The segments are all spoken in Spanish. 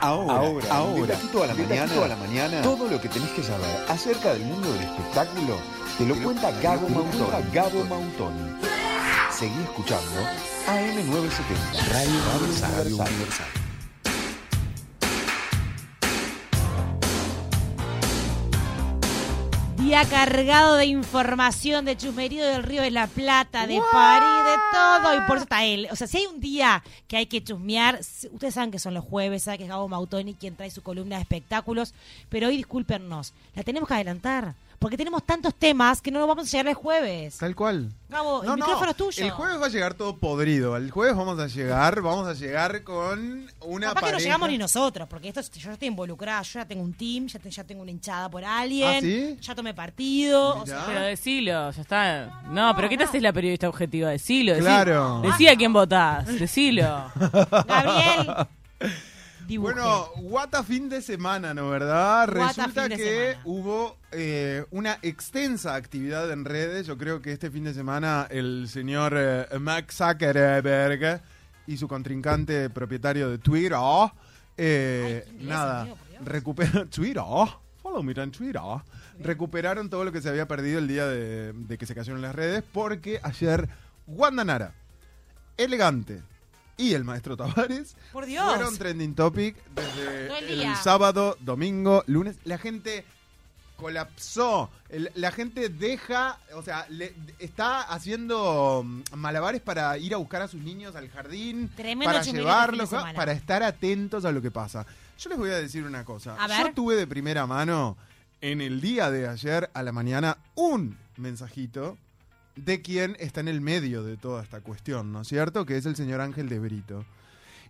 Ahora, ahora, ahora, de a la mañana, a la mañana, todo lo que tenés que saber acerca del mundo del espectáculo te lo cuenta Gabo Mautoni. Gabo Mautoni. Seguí escuchando AM970, Radio Universal. Cargado de información, de chusmerío del Río de la Plata, de París, de todo. Y por eso está él. O sea, si hay un día que hay que chusmear, ustedes saben que son los jueves, saben que es Gabo Mautoni quien trae su columna de espectáculos. Pero hoy, discúlpenos, la tenemos que adelantar porque tenemos tantos temas que no nos vamos a llegar el jueves. Tal cual. Gabo, el micrófono es tuyo. El jueves va a llegar todo podrido. El jueves vamos a llegar, vamos a llegar con una Capaz que no llegamos ni nosotros, porque esto yo ya estoy involucrada, yo ya tengo un team, ya, ya tengo una hinchada por alguien, ¿Ah, ya tomé partido. O sea, pero decilo, ya está. No, pero ¿qué te haces la periodista objetiva? Decilo, decilo. Claro. Decía a quién votás, decilo. Gabriel. Bueno, guata fin de semana, ¿no verdad? Resulta que hubo eh, una extensa actividad en redes. Yo creo que este fin de semana el señor eh, Max Zuckerberg y su contrincante propietario de Twitter, eh, nada, recuperaron Twitter, follow me on Twitter, recuperaron todo lo que se había perdido el día de, de que se cayeron las redes porque ayer Wanda Nara, elegante, y el maestro Tavares fueron trending topic desde el, sábado, domingo, lunes. La gente colapsó. la gente deja, o sea, le, está haciendo mm, malabares para ir a buscar a sus niños al jardín, para llevarlos, para estar atentos a lo que pasa. Yo les voy a decir una cosa. Yo tuve de primera mano en el día de ayer a la mañana un mensajito de quien está en el medio de toda esta cuestión, ¿no es cierto? Que es el señor Ángel de Brito.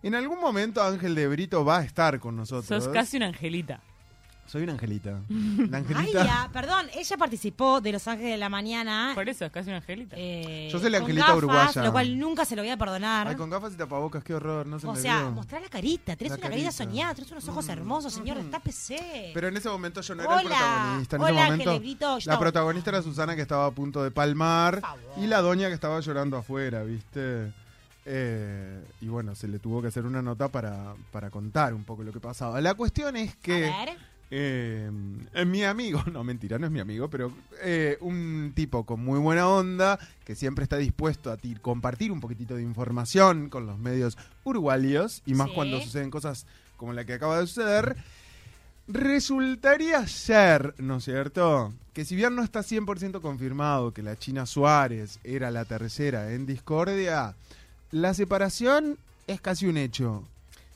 En algún momento Ángel de Brito va a estar con nosotros. Sos casi una angelita. Soy una angelita. La angelita. Ay, ya, perdón, ella participó de Los Ángeles de la Mañana. Por eso, es casi una angelita. Eh, Yo soy la angelita uruguaya. Lo cual nunca se lo voy a perdonar. Ay, con gafas y tapabocas, qué horror, no se O sea, mostrar la carita, tenés una carita soñada, tenés unos ojos mm. hermosos, señor, está PC. Pero en ese momento yo no era el protagonista. En ese momento, la protagonista era Susana que estaba a punto de palmar y la doña que estaba llorando afuera, ¿viste? Eh, y bueno, se le tuvo que hacer una nota para, para contar un poco lo que pasaba. La cuestión es que... A ver eh, mi amigo, no mentira, no es mi amigo, pero eh, un tipo con muy buena onda, que siempre está dispuesto a compartir un poquitito de información con los medios uruguayos, y más cuando suceden cosas como la que acaba de suceder, resultaría ser, ¿no es cierto? Que si bien no está 100% confirmado que la China Suárez era la tercera en discordia, la separación es casi un hecho.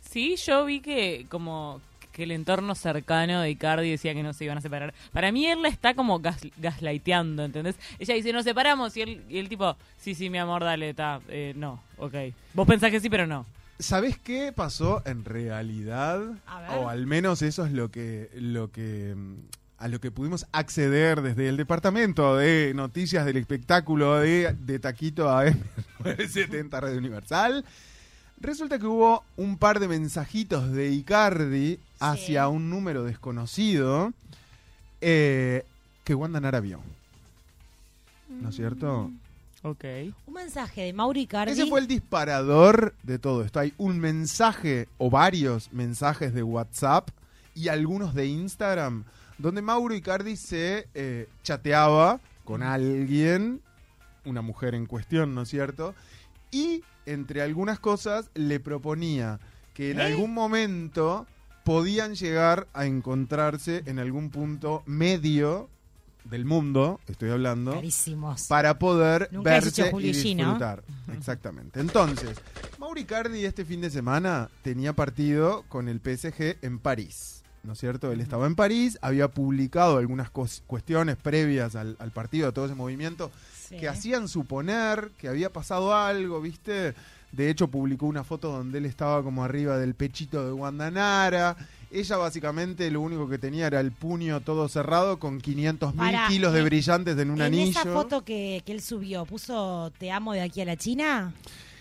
Sí, yo vi que como que el entorno cercano de Icardi decía que no se iban a separar. Para mí él la está como gas, gaslighteando, ¿entendés? Ella dice, nos separamos, y él, y el tipo, sí, sí, mi amor, dale, está, eh, no, ok. Vos pensás que sí, pero no. ¿Sabés qué pasó en realidad? O al menos eso es lo que, lo que a lo que pudimos acceder desde el departamento de noticias del espectáculo de, de Taquito a 70 Radio Universal. Resulta que hubo un par de mensajitos de Icardi hacia un número desconocido eh, que Wanda Nara vio. ¿No es cierto? Mm. Ok. Un mensaje de Mauri Icardi. Ese fue el disparador de todo esto. Hay un mensaje o varios mensajes de WhatsApp y algunos de Instagram donde Mauro Icardi se eh, chateaba con alguien, una mujer en cuestión, ¿no es cierto? Y entre algunas cosas, le proponía que en ¿Eh? algún momento podían llegar a encontrarse en algún punto medio del mundo, estoy hablando, para poder verse y disfrutar. Exactamente. Entonces, Mauricardi este fin de semana tenía partido con el PSG en París. ¿No es cierto? Él estaba en París, había publicado algunas cuestiones previas al, al partido, a todo ese movimiento, que hacían suponer que había pasado algo, ¿viste? De hecho, publicó una foto donde él estaba como arriba del pechito de Guandanara. Ella básicamente lo único que tenía era el puño todo cerrado con 500 mil kilos de brillantes en un anillo. ¿En esa foto que, él subió, puso te amo de aquí a la China?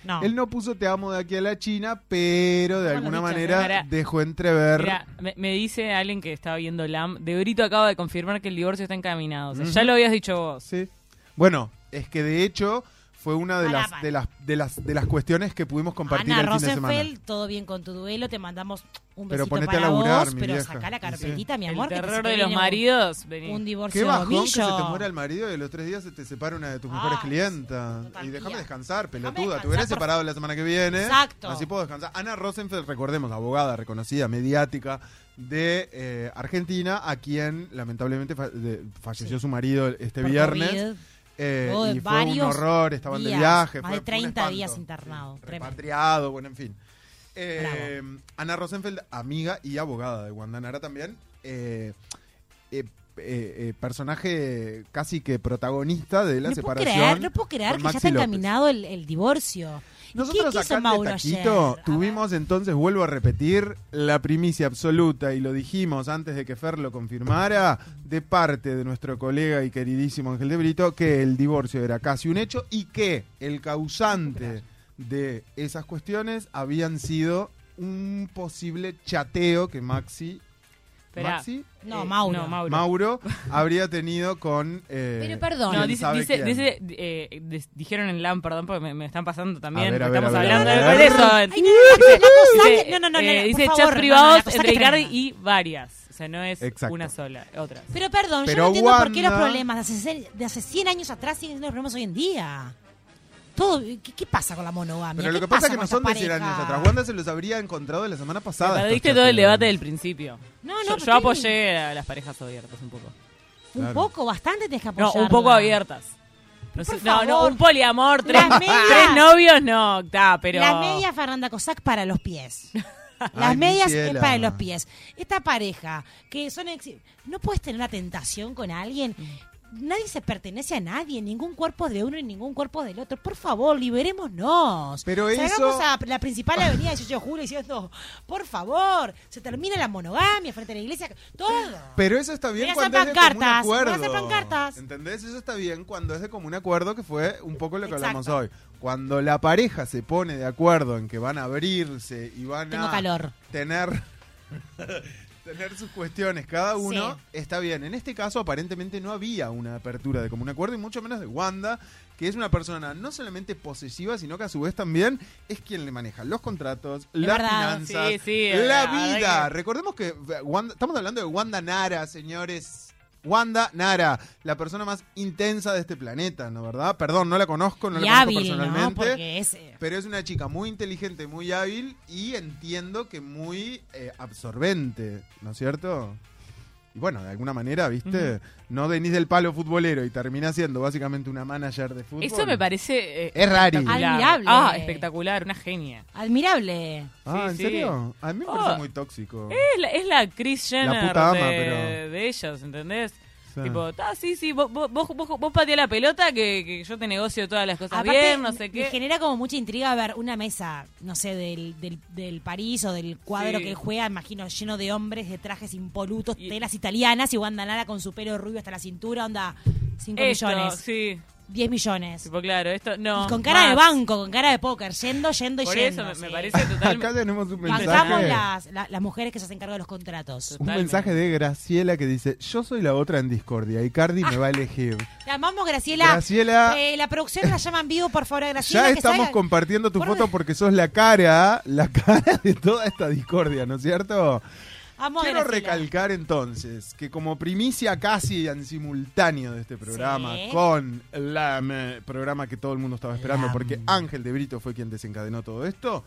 No. Él no puso te amo de aquí a la China, pero de alguna manera dejó entrever. me, dice alguien que estaba viendo LAM, de Brito acaba de confirmar que el divorcio está encaminado. Ya lo habías dicho vos. Sí. Bueno, es que de hecho fue una de las, de las de las de las cuestiones que pudimos compartir Ana el fin de semana. todo bien con tu duelo, te mandamos un pero besito para a laburar, vos, mi pero vieja. saca la carpetita, mi amor. El terror de los maridos. Un, un divorcio Qué bajón que se te muera el marido y los tres días se te separa una de tus mejores Ay, clientas. Y déjame descansar, pelotuda. descansar, te hubieras por separado la semana que viene. Exacto. Así puedo descansar. Ana Rosenfeld, recordemos, abogada reconocida, mediática de eh, Argentina, a quien lamentablemente fa- de- falleció Sí. su marido este Por viernes. COVID. Eh, y fue un horror, estaban de viaje. más fue de un 30 espanto. días internado, Sí. Repatriado, bueno, en fin. Eh, Ana Rosenfeld, amiga y abogada de Wanda Nara también. eh, eh, eh, eh, personaje casi que protagonista de la no puedo separación. creer, no puedo creer que ya está encaminado el, el divorcio. ¿Y Nosotros ¿Qué acá en Mauro De ayer? Taquito tuvimos entonces, vuelvo a repetir, la primicia absoluta, y lo dijimos antes de que Fer lo confirmara, de parte de nuestro colega y queridísimo Ángel de Brito, que el divorcio era casi un hecho y que el causante de esas cuestiones habían sido un posible chateo que Maxi... Esperá. Maxi No, Eh, Mauro. no, Mauro. Mauro habría tenido con... eh, Pero perdón. No, ¿quién dice, sabe dice, quién? dice, eh, dijeron en LAM, perdón, porque me, me están pasando también. A ver, a porque ver, estamos a ver, hablando a de, ver. de eso. Ay, no, no, Dice, no, no, no, eh, no, por dice favor, chats no, no, privados la cosa entre que Icardi tremenda. y varias. O sea, no es Exacto. una sola, otras. Pero perdón, Pero yo no entiendo por qué los Wanda- problemas de hace, cien- de hace 100 años atrás siguen siendo los problemas hoy en día. Todo, ¿qué, qué pasa con la monogamia? Pero lo ¿Qué que pasa es que no son de estas 100 años parejas? atrás. Wanda se los habría encontrado la semana pasada. Perdiste todo el debate del principio. No, no, yo, pero yo apoyé a las parejas abiertas un poco. Un Claro. poco, bastante tenés que No, apoyarla. un poco abiertas. No, Por no, no, favor. un poliamor, tres, Las medias- tres novios, no, está, pero... Las medias Fernanda Cossack para los pies. Las Ay, medias mi es ciela. para los pies. Esta pareja, que son... ex- ¿No puedes tener una tentación con alguien? Nadie se pertenece a nadie, ningún cuerpo es de uno y ningún cuerpo es del otro. Por favor, liberémonos. Pero Salgamos eso- a la principal avenida 18 de julio diciendo, por favor, se termina la monogamia frente a la iglesia, todo. Pero eso está bien cuando es de común acuerdo. hacer pancartas. ¿Entendés? Eso está bien cuando es de común acuerdo, que fue un poco lo que hablamos hoy. Cuando la pareja se pone de acuerdo en que van a abrirse y van Tengo a calor. tener tener sus cuestiones cada uno, Sí. está bien. En este caso aparentemente no había una apertura de común acuerdo y mucho menos de Wanda, que es una persona no solamente posesiva, sino que a su vez también es quien le maneja los contratos, las verdad. finanzas, Sí, sí, la la verdad vida. que- Recordemos que Wanda- estamos hablando de Wanda Nara, señores. Wanda Nara, la persona más intensa de este planeta, ¿no verdad? Perdón, no la conozco, no y la conozco hábil, ¿no? personalmente. Porque es... eh, Pero es una chica muy inteligente, muy hábil y entiendo que muy eh, absorbente, ¿no es cierto? Y bueno, de alguna manera, ¿viste? No venís del palo futbolero y termina siendo básicamente una manager de fútbol. Eso me parece... eh, Es espectacular. Admirable. Ah, espectacular, una genia. admirable. Ah, ¿en Sí, sí. serio? A mí me parece Oh. muy tóxico. Es la, es la Chris Jenner puta ama, de, pero- de ellos, ¿entendés? Sí. Tipo, "Ta, sí, sí, vos, vos, vos, vos, pateás la pelota que, que yo te negocio todas las cosas Aparte, bien, no sé Me qué. genera como mucha intriga ver una mesa, no sé, del, del, del París o del cuadro Sí. que él juega, imagino, lleno de hombres de trajes impolutos, Y- telas italianas y Wanda Nara con su pelo rubio hasta la cintura, onda 5 Esto, millones, sí. 10 millones. Tipo, claro, esto no. y con cara de banco, con cara de póker, yendo, yendo y Por yendo. eso me, me parece totalmente. Acá tenemos un Bancamos mensaje. las, la- las mujeres que se hacen cargo de los contratos. Un mensaje de Graciela que dice, yo soy la otra en discordia y Cardi me va a elegir. Te amamos, Graciela. Graciela, Eh, la producción la llama en vivo, por favor, a Graciela. ya que estamos salga- compartiendo tu Por- foto porque sos la cara, la cara de toda esta discordia, ¿no es cierto? Amo Quiero recalcar entonces que como primicia casi en simultáneo de este programa, Sí. con el programa que todo el mundo estaba esperando, Lam. porque Ángel de Brito fue quien desencadenó todo esto,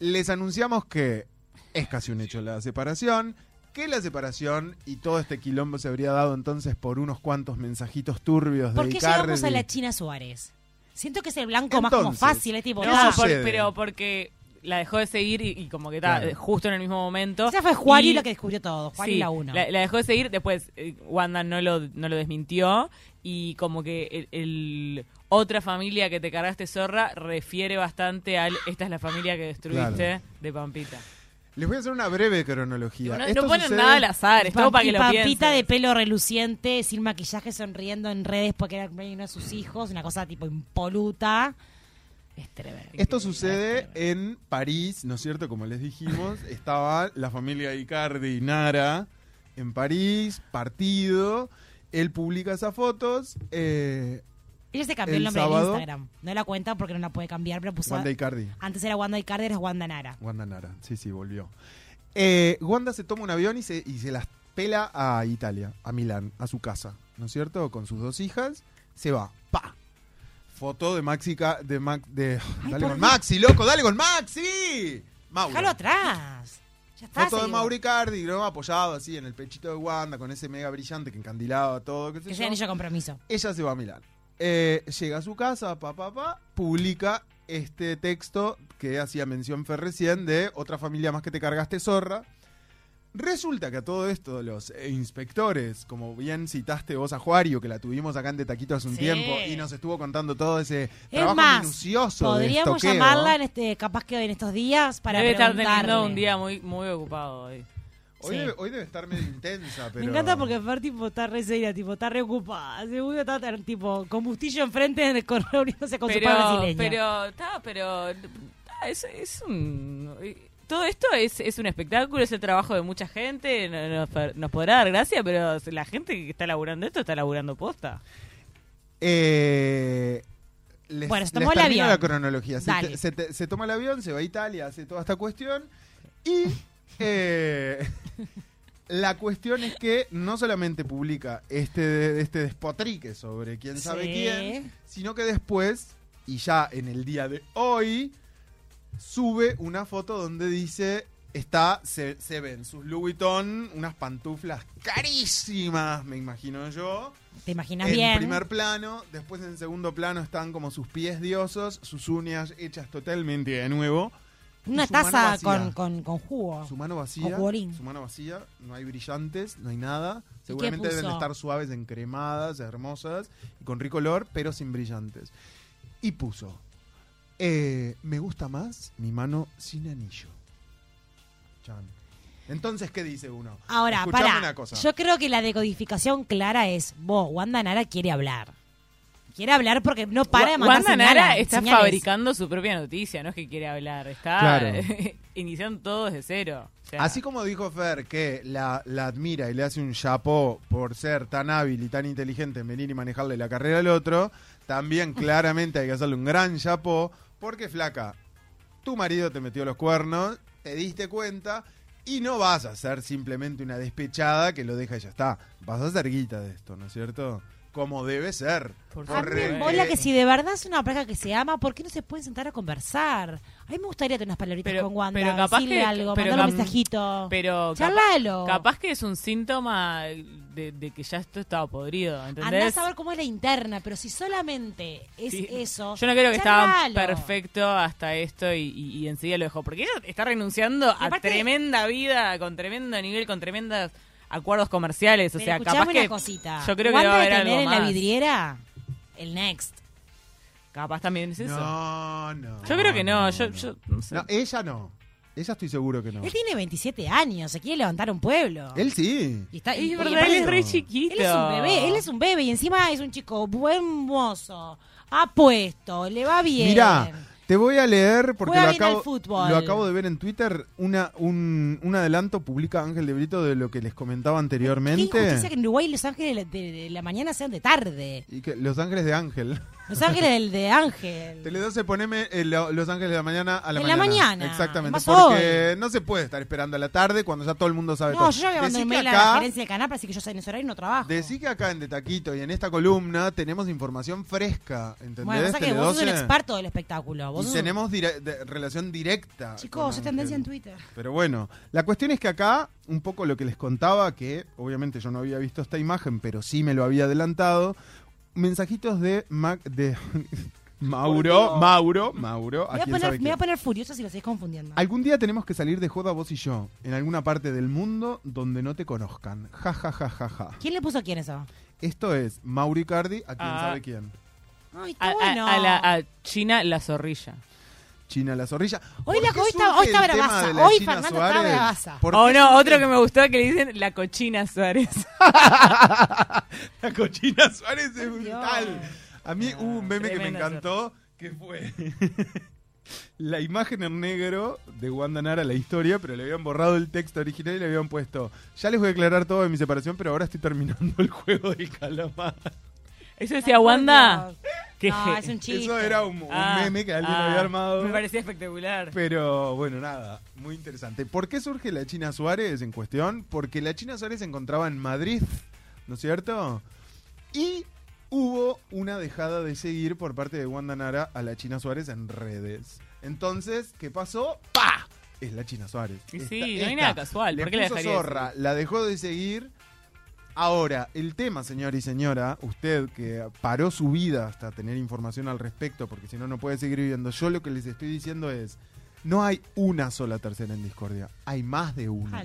les anunciamos que es casi un hecho la separación, que la separación y todo este quilombo se habría dado entonces por unos cuantos mensajitos turbios ¿Por de qué Icardi. llegamos a la China Suárez? Siento que es el blanco más como fácil, es tipo, ¿qué No, por- sucede? pero porque la dejó de seguir y, y como que está Claro. justo en el mismo momento. Esa fue Juan y Y- lo que descubrió todo. Juan y la uno. La, la dejó de seguir, después eh, Wanda no lo, no lo desmintió y como que el, el- otra familia que te cargaste zorra refiere bastante al esta es la familia que destruiste Claro. de Pampita. Les voy a hacer una breve cronología. No, Esto no ponen sucede- nada al azar, es todo para que lo Pampita de pelo reluciente, sin maquillaje, sonriendo en redes porque era el cumpleaños de sus hijos, una cosa tipo impoluta. Es tremendo. Esto sucede en París, ¿no es cierto? Como les dijimos, estaba la familia Icardi y Nara en París, partido. Él publica esas fotos. eh, Ella se cambió el, nombre de Instagram. No la cuenta porque no la puede cambiar, pero puso. Wanda Icardi. Antes era Wanda Icardi, es Wanda Nara. Wanda Nara, sí, sí, volvió. Eh, Wanda se toma un avión y se, y se las pela a Italia, a Milán, a su casa, ¿no es cierto? Con sus dos hijas, se va, pa. Foto de Maxi, de, dale con Maxi, loco, dale con Maxi. Déjalo atrás. Ya está, Foto de Mauricardi, ¿no? Apoyado así en el pechito de Wanda, con ese mega brillante que encandilaba todo. Que sea anillo compromiso. Ella se va a Milán. Eh, llega a su casa, pa, pa, pa, publica este texto que hacía mención Fer recién de otra familia más que te cargaste zorra Resulta que a todo esto los inspectores, como bien citaste vos a Juario, que la tuvimos acá en De Taquito hace un tiempo y nos estuvo contando todo ese trabajo minucioso podríamos llamarla en este, capaz que en estos días para Debe estar teniendo un día muy, muy ocupado hoy. Hoy, debe, estar medio intensa, pero... Me encanta porque Fer tipo, está re seria, tipo, está re ocupada. Seguro está tipo combustillo enfrente con, con su pero, Pero, está, pero... Es, es un todo esto es, es un espectáculo, es el trabajo de mucha gente, nos, podrá dar gracia, pero la gente que está laburando esto está laburando posta. Eh, bueno, se tomó el avión. la cronología. Se, toma el avión, se va a Italia, hace toda esta cuestión y eh, la cuestión es que no solamente publica este, este despotrique sobre quién sabe quién, sino que después, y ya en el día de hoy, sube una foto donde dice está se, ven sus Louis Vuitton, unas pantuflas carísimas, me imagino yo. Te imaginas bien. En primer plano, después en segundo plano están como sus pies diosos, sus uñas hechas totalmente de nuevo. Una taza con, con, jugo. Su mano vacía. Su mano vacía, no hay brillantes, no hay nada. Seguramente deben estar suaves, encremadas, hermosas y con rico olor, pero sin brillantes. Y puso eh, me gusta más mi mano sin anillo. Entonces, ¿qué dice uno? Ahora, para. Yo creo que la decodificación clara es: vos, Wanda Nara quiere hablar. Quiere hablar porque no para de mandar Wanda Nara está fabricando su propia noticia, no es que quiere hablar. Está iniciando todo desde cero. Así como dijo Fer que la, la, admira y le hace un chapó por ser tan hábil y tan inteligente en venir y manejarle la carrera al otro, también claramente hay que hacerle un gran chapó porque, flaca, tu marido te metió los cuernos, te diste cuenta y no vas a ser simplemente una despechada que lo deja y ya está. Vas a ser guita de esto, ¿no es cierto? Como debe ser. Por a mí que si de verdad es una pareja que se ama, ¿por qué no se pueden sentar a conversar? A mí me gustaría tener unas palabritas con Wanda, pero capaz decirle algo, pero mandarle un mensajito. Pero Charlalo. Capaz, que es un síntoma de, que ya esto estaba podrido, ¿entendés? Andás a ver cómo es la interna, pero si solamente es eso... Yo no creo que estaba perfecto hasta esto y, enseguida lo dejó, porque ella está renunciando a tremenda vida, con tremendo nivel, con tremendas acuerdos comerciales. O sea, capaz que. Cosita. Yo creo que va a haber algo en la vidriera el Next. Capaz también es eso. No, no. Yo creo que no. Yo, no, ella no. Ella estoy seguro que no. Él tiene 27 años, se quiere levantar un pueblo. Él sí. Y está, es verdad, él es re chiquito. Él es un bebé, él es un bebé y encima es un chico buen mozo, apuesto, le va bien. Mirá, te voy a leer, porque lo acabo, lo acabo, de ver en Twitter, una, un, un, adelanto publica Ángel de Brito de lo que les comentaba anteriormente. Qué que en Uruguay Los Ángeles de, la mañana sean de tarde. Y que Los Ángeles de Ángel. Los Ángeles del de Ángel. Tele12, poneme eh, Los Ángeles de la mañana a la en mañana. la mañana. Exactamente. porque no se puede estar esperando a la tarde cuando ya todo el mundo sabe todo. No, yo ya había mandado un mail a la gerencia del canal para decir que yo en ese horario no trabajo. Decí que acá en De Taquito y en esta columna tenemos información fresca, ¿entendés? Bueno, o que vos sos un experto del espectáculo. y tenemos relación directa. Chicos, es tendencia en Twitter. Pero bueno, la cuestión es que acá, un poco lo que les contaba, que obviamente yo no había visto esta imagen, pero sí me lo había adelantado, mensajitos de, Mac, de Mauro, Mauro, Mauro. Me voy, a poner, me voy a poner furioso si lo estáis confundiendo. Algún día tenemos que salir de joda vos y yo, en alguna parte del mundo donde no te conozcan. Ja, ja, ja, ja, ja. ¿Quién le puso a quién eso? Esto es Mauri Cardi, a quién ah. sabe quién. Ay, está bueno. a, la, a China la zorrilla. China la zorrilla. Hoy, la, hoy está, hoy está bravaza. Hoy Fernando Suárez? está bravaza. Oh, no, otro que me gustó que le dicen la cochina Suárez. la cochina Suárez es brutal. A mí hubo un meme que me encantó, que fue la imagen en negro de Wanda Nara, la historia, pero le habían borrado el texto original y le habían puesto, ya les voy a aclarar todo de mi separación, pero ahora estoy terminando el juego del calamar. Eso decía Wanda. No, es un chiste. Eso era un, Ah, meme que alguien ah, había armado. Me parecía espectacular. Pero bueno, nada, muy interesante. ¿Por qué surge la China Suárez en cuestión? Porque la China Suárez se encontraba en Madrid, ¿no es cierto? Y hubo una dejada de seguir por parte de Wanda Nara a la China Suárez en redes. Entonces, ¿qué pasó? ¡Pa! Es la China Suárez. Esta- sí, no hay nada casual. Le ¿Por qué la puso dejaría de zorra, la dejó de seguir. Ahora, el tema, señor y señora, usted que paró su vida hasta tener información al respecto, porque si no, no puede seguir viviendo. Yo lo que les estoy diciendo es, no hay una sola tercera en discordia, hay más de una.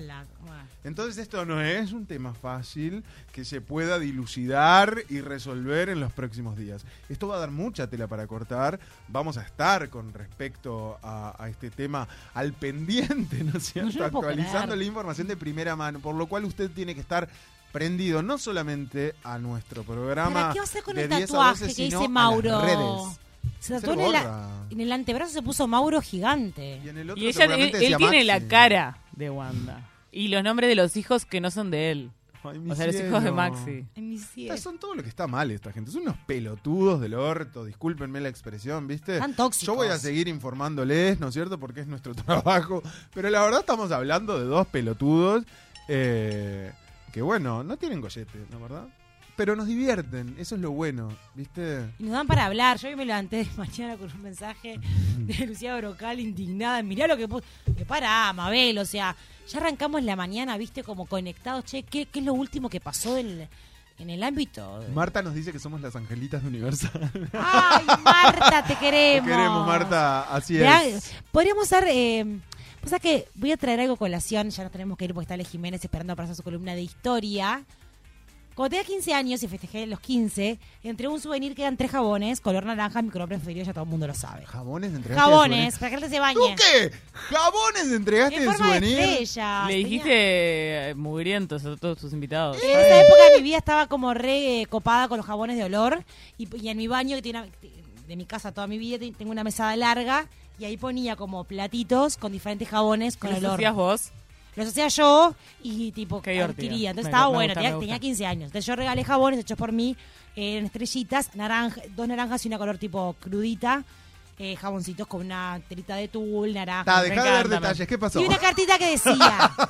Entonces esto no es un tema fácil que se pueda dilucidar y resolver en los próximos días. Esto va a dar mucha tela para cortar. Vamos a estar con respecto a, a este tema al pendiente, ¿no es cierto? No Actualizando la información de primera mano, por lo cual usted tiene que estar prendido no solamente a nuestro programa ¿Para qué va a hacer con de el 10 a tatuaje 12, que sino dice Mauro? redes. Se tatuó en, en el antebrazo se puso Mauro gigante. Y en el otro Y ella, él, él tiene la cara de Wanda. Y los nombres de los hijos que no son de él. Ay, mi O sea, los hijos de. Maxi. En mi cielo. Estas son todo lo que está mal esta gente. Son unos pelotudos del orto, discúlpenme la expresión, ¿viste? Tan tóxicos. Yo voy a seguir informándoles, ¿no es cierto? Porque es nuestro trabajo. Pero la verdad estamos hablando de dos pelotudos eh, que, bueno, no tienen gollete, ¿no verdad? Pero nos divierten, eso es lo bueno, ¿viste? Y nos dan para hablar. Yo hoy me levanté de mañana con un mensaje de Lucía Brocal indignada. Mirá lo que puso. Que para, Mabel, o sea, ya arrancamos la mañana, viste, como conectados. Che, ¿qué, qué es lo último que pasó del- en el ámbito? de- Marta nos dice que somos las angelitas de Universal. Ay, Marta, te Te queremos. queremos, Marta, así es. Podríamos ser. Eh, o sea que voy a traer algo a colación. Ya nos tenemos que ir porque está Ale Jiménez esperando para hacer su columna de historia. Cuando tenía 15 años y festejé los 15, entré un souvenir que eran tres jabones, color naranja, mi color preferido, ya todo el mundo lo sabe. Jabones entregaste de Jabones, souvenir? para que él se bañe. ¿Tú qué? ¿Jabones entregaste En de forma de souvenir? estrella. Le Tenía- dijiste eh, mugrientos a todos tus invitados. En esa época de mi vida estaba como re eh, copada con los jabones de olor y, y en mi baño que tiene de mi casa toda mi vida te- tengo una mesada larga y ahí ponía como platitos con diferentes jabones con ¿Qué olor. hacías vos? Los hacía yo y tipo Qué adquiría. Entonces Me- estaba me bueno, gusta, tenía, tenía 15 años. Entonces yo regalé jabones hechos por mí eh, en estrellitas, naranja, dos naranjas y una color tipo crudita. eh, jaboncitos con una telita de tul, naranja. Me dejá de dar detalles. ¿qué pasó? Y una cartita que decía.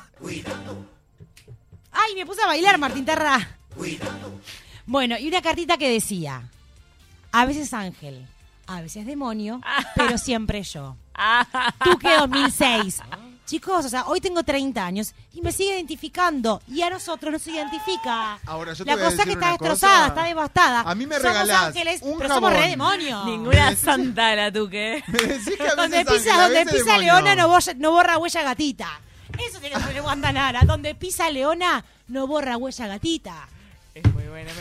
Ay, me puse a bailar, Martín Terra. Bueno, y una cartita que decía. A veces ángel, a veces demonio, pero siempre yo. Tú que 2006. Chicos, o sea, hoy tengo 30 años y me sigue identificando. Y a nosotros nos identifica. Ahora, yo te La voy a cosa que decir está una destrozada, cosa. está devastada. A mí me somos regalás ángeles, un pero somos jabón. re demonios. Ninguna santana, tú que. Me decís que a Donde pisa, ángel, a donde veces pisa demonio. Leona no, borra- no borra huella gatita. Eso tiene que poner Wanda Nara. Donde pisa Leona no borra huella gatita.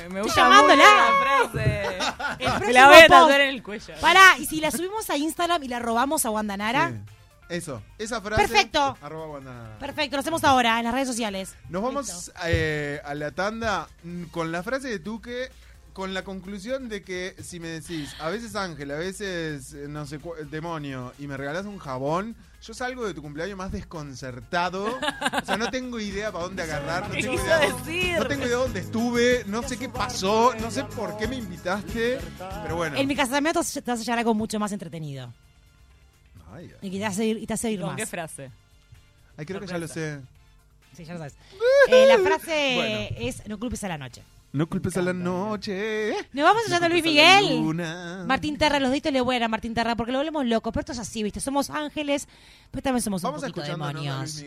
Me, gusta llamándola. mucho la frase. El Me la voy a tatuar en el cuello. Pará, y si la subimos a Instagram y la robamos a Wanda Nara. Sí. Eso, esa frase. Perfecto. arroba. Perfecto, lo hacemos ahora en las redes sociales. Nos vamos eh, a la tanda mm, con la frase de Tuque, con la conclusión de que si me decís, a veces ángel, a veces eh, no sé, demonio, y me regalás un jabón, yo salgo de tu cumpleaños más desconcertado. O sea, no tengo idea para dónde agarrar, no ¿Qué tengo, idea, decir? no tengo idea dónde estuve, no sé qué pasó, no sé por qué me invitaste, pero bueno. En mi casamiento te vas a hallar algo mucho más entretenido. Ay, Y que te hace ir, y te hace ir ¿Con más. qué frase? ay, creo que ya lo sé. Sí, ya lo sabes. Eh, la frase Bueno. es no culpes a la noche. No culpes a la noche. Nos vamos no a a Luis Miguel. luna. Martín Terra, los ditos le voy a dar a Martín Terra porque lo volvemos locos, pero esto es así, ¿viste? Somos ángeles, pero también somos un Vamos a poquito demonios.